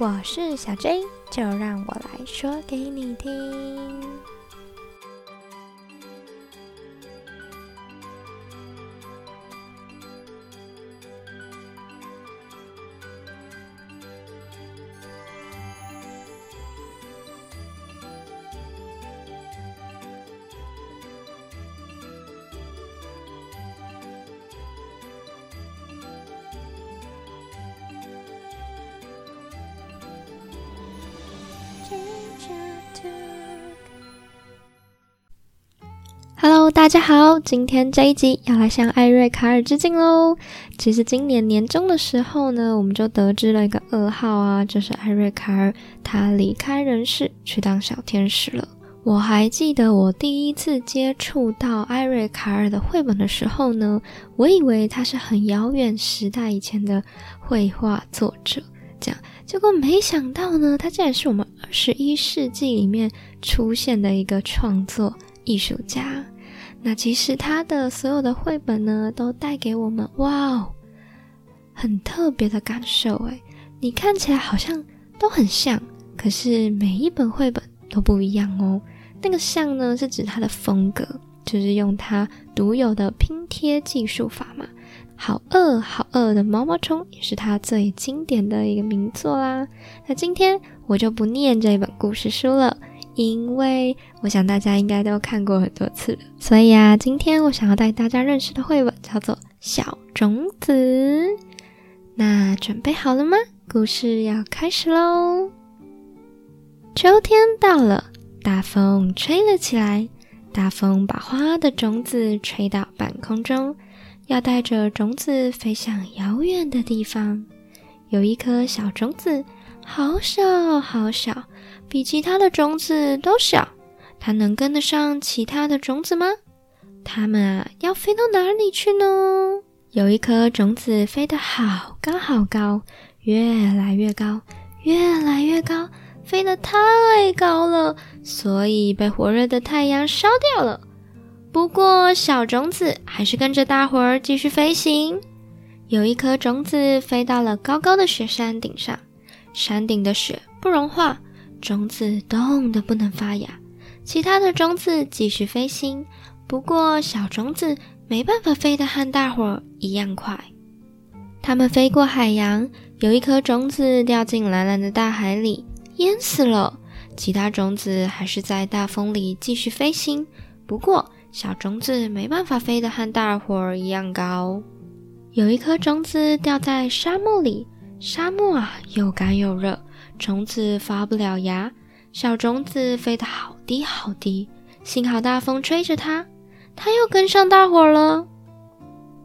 我是小 J，就让我来说给你听。大家好，今天这一集要来向艾瑞卡尔致敬喽。其实今年年中的时候呢，我们就得知了一个噩耗啊，就是艾瑞卡尔他离开人世，去当小天使了。我还记得我第一次接触到艾瑞卡尔的绘本的时候呢，我以为他是很遥远时代以前的绘画作者，这样，结果没想到呢，他竟然是我们二十一世纪里面出现的一个创作。艺术家，那其实他的所有的绘本呢，都带给我们哇哦，很特别的感受诶，你看起来好像都很像，可是每一本绘本都不一样哦。那个像呢，是指他的风格，就是用他独有的拼贴技术法嘛。好饿好饿的毛毛虫也是他最经典的一个名作啦。那今天我就不念这一本故事书了。因为我想大家应该都看过很多次了，所以啊，今天我想要带大家认识的绘本叫做《小种子》。那准备好了吗？故事要开始喽！秋天到了，大风吹了起来，大风把花的种子吹到半空中，要带着种子飞向遥远的地方。有一颗小种子，好小好小。比其他的种子都小，它能跟得上其他的种子吗？它们啊，要飞到哪里去呢？有一颗种子飞得好高好高，越来越高，越来越高，飞得太高了，所以被火热的太阳烧掉了。不过小种子还是跟着大伙儿继续飞行。有一颗种子飞到了高高的雪山顶上，山顶的雪不融化。种子冻得不能发芽，其他的种子继续飞行。不过小种子没办法飞得和大伙儿一样快。它们飞过海洋，有一颗种子掉进蓝蓝的大海里，淹死了。其他种子还是在大风里继续飞行。不过小种子没办法飞得和大伙儿一样高。有一颗种子掉在沙漠里，沙漠啊，又干又热。种子发不了芽，小种子飞得好低好低，幸好大风吹着它，它又跟上大伙了。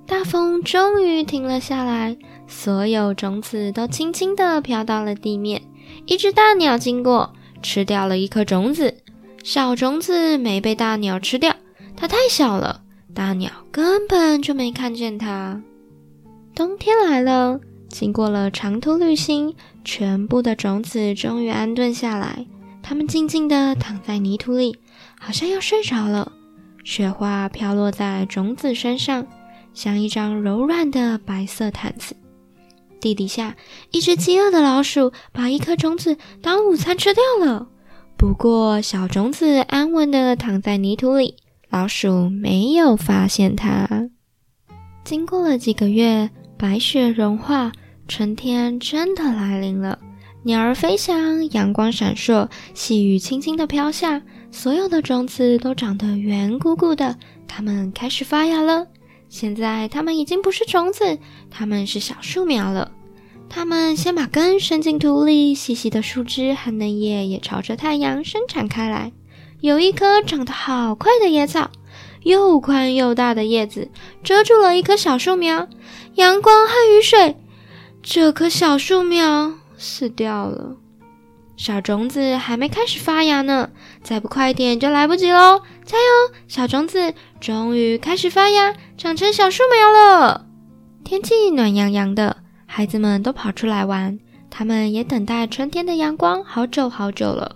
大风终于停了下来，所有种子都轻轻地飘到了地面。一只大鸟经过，吃掉了一颗种子，小种子没被大鸟吃掉，它太小了，大鸟根本就没看见它。冬天来了。经过了长途旅行，全部的种子终于安顿下来。它们静静地躺在泥土里，好像要睡着了。雪花飘落在种子身上，像一张柔软的白色毯子。地底下，一只饥饿的老鼠把一颗种子当午餐吃掉了。不过，小种子安稳地躺在泥土里，老鼠没有发现它。经过了几个月，白雪融化。春天真的来临了，鸟儿飞翔，阳光闪烁，细雨轻轻地飘下，所有的种子都长得圆鼓鼓的，它们开始发芽了。现在它们已经不是种子，它们是小树苗了。它们先把根伸进土里，细细的树枝和嫩叶也朝着太阳伸展开来。有一棵长得好快的野草，又宽又大的叶子遮住了一棵小树苗，阳光和雨水。这棵小树苗死掉了，小种子还没开始发芽呢，再不快点就来不及喽！加油，小种子终于开始发芽，长成小树苗了。天气暖洋洋的，孩子们都跑出来玩，他们也等待春天的阳光好久好久了。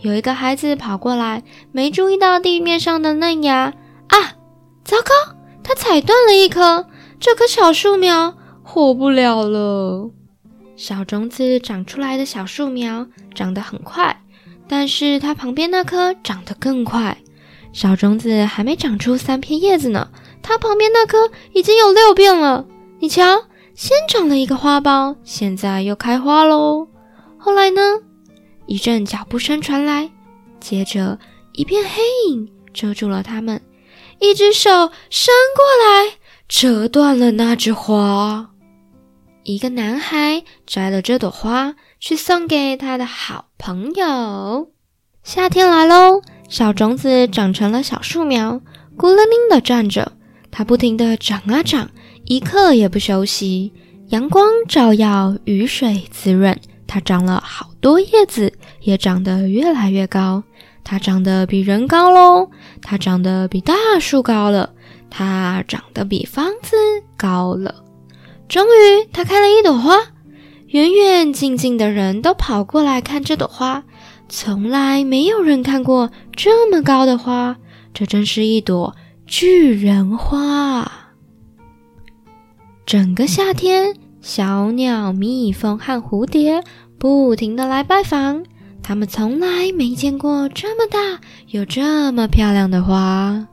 有一个孩子跑过来，没注意到地面上的嫩芽啊！糟糕，他踩断了一棵，这棵小树苗。活不了了！小种子长出来的小树苗长得很快，但是它旁边那棵长得更快。小种子还没长出三片叶子呢，它旁边那棵已经有六片了。你瞧，先长了一个花苞，现在又开花喽。后来呢？一阵脚步声传来，接着一片黑影遮住了他们，一只手伸过来，折断了那枝花。一个男孩摘了这朵花，去送给他的好朋友。夏天来喽，小种子长成了小树苗，孤零零地站着。它不停地长啊长，一刻也不休息。阳光照耀，雨水滋润，它长了好多叶子，也长得越来越高。它长得比人高喽，它长得比大树高了，它长得比房子高了。终于，它开了一朵花，远远近近的人都跑过来看这朵花。从来没有人看过这么高的花，这真是一朵巨人花。整个夏天，小鸟、蜜蜂和蝴蝶不停的来拜访，他们从来没见过这么大、有这么漂亮的花。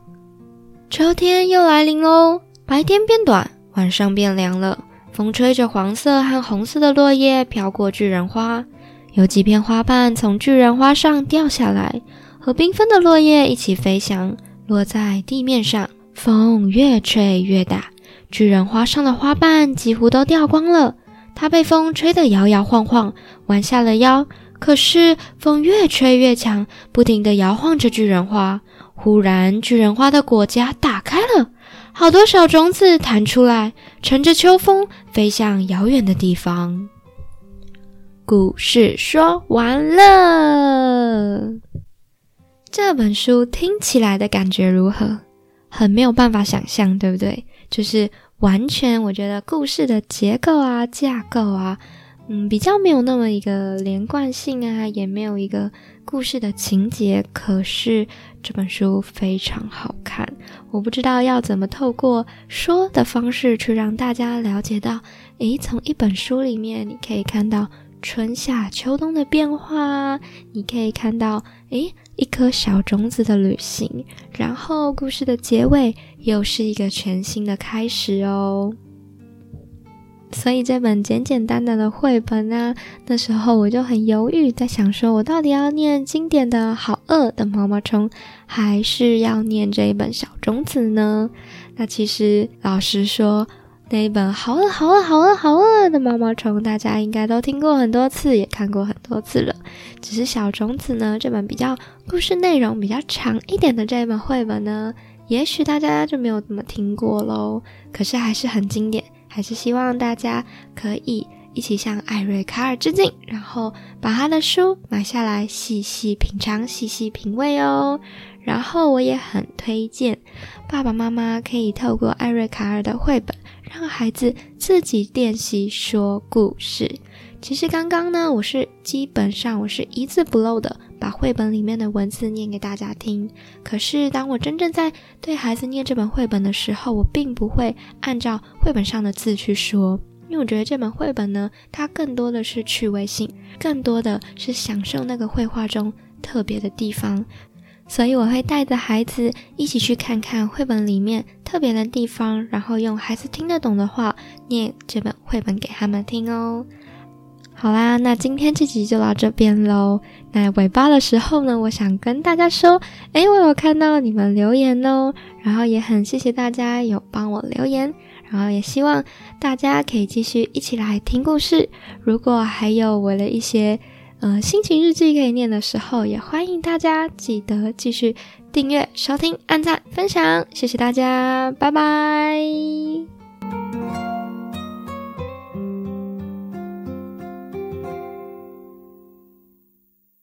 秋天又来临喽，白天变短。晚上变凉了，风吹着黄色和红色的落叶飘过巨人花，有几片花瓣从巨人花上掉下来，和缤纷的落叶一起飞翔，落在地面上。风越吹越大，巨人花上的花瓣几乎都掉光了。它被风吹得摇摇晃晃，弯下了腰。可是风越吹越强，不停地摇晃着巨人花。忽然，巨人花的果荚打开了。好多小种子弹出来，乘着秋风飞向遥远的地方。故事说完了，这本书听起来的感觉如何？很没有办法想象，对不对？就是完全，我觉得故事的结构啊、架构啊。嗯，比较没有那么一个连贯性啊，也没有一个故事的情节。可是这本书非常好看，我不知道要怎么透过说的方式去让大家了解到。诶，从一本书里面，你可以看到春夏秋冬的变化，你可以看到诶一颗小种子的旅行，然后故事的结尾又是一个全新的开始哦。所以这本简简单单的绘本呢，那时候我就很犹豫，在想说，我到底要念经典的好饿的毛毛虫，还是要念这一本小种子呢？那其实老实说，那一本好饿好饿好饿好饿的毛毛虫，大家应该都听过很多次，也看过很多次了。只是小种子呢，这本比较故事内容比较长一点的这一本绘本呢，也许大家就没有怎么听过喽。可是还是很经典。还是希望大家可以一起向艾瑞卡尔致敬，然后把他的书买下来，细细品尝、细细品味哦。然后我也很推荐爸爸妈妈可以透过艾瑞卡尔的绘本，让孩子自己练习说故事。其实刚刚呢，我是基本上我是一字不漏的。把绘本里面的文字念给大家听。可是，当我真正在对孩子念这本绘本的时候，我并不会按照绘本上的字去说，因为我觉得这本绘本呢，它更多的是趣味性，更多的是享受那个绘画中特别的地方。所以，我会带着孩子一起去看看绘本里面特别的地方，然后用孩子听得懂的话念这本绘本给他们听哦。好啦，那今天这集就到这边喽。那尾巴的时候呢，我想跟大家说，诶，我有看到你们留言哦，然后也很谢谢大家有帮我留言，然后也希望大家可以继续一起来听故事。如果还有我的一些呃心情日记可以念的时候，也欢迎大家记得继续订阅、收听、按赞、分享，谢谢大家，拜拜。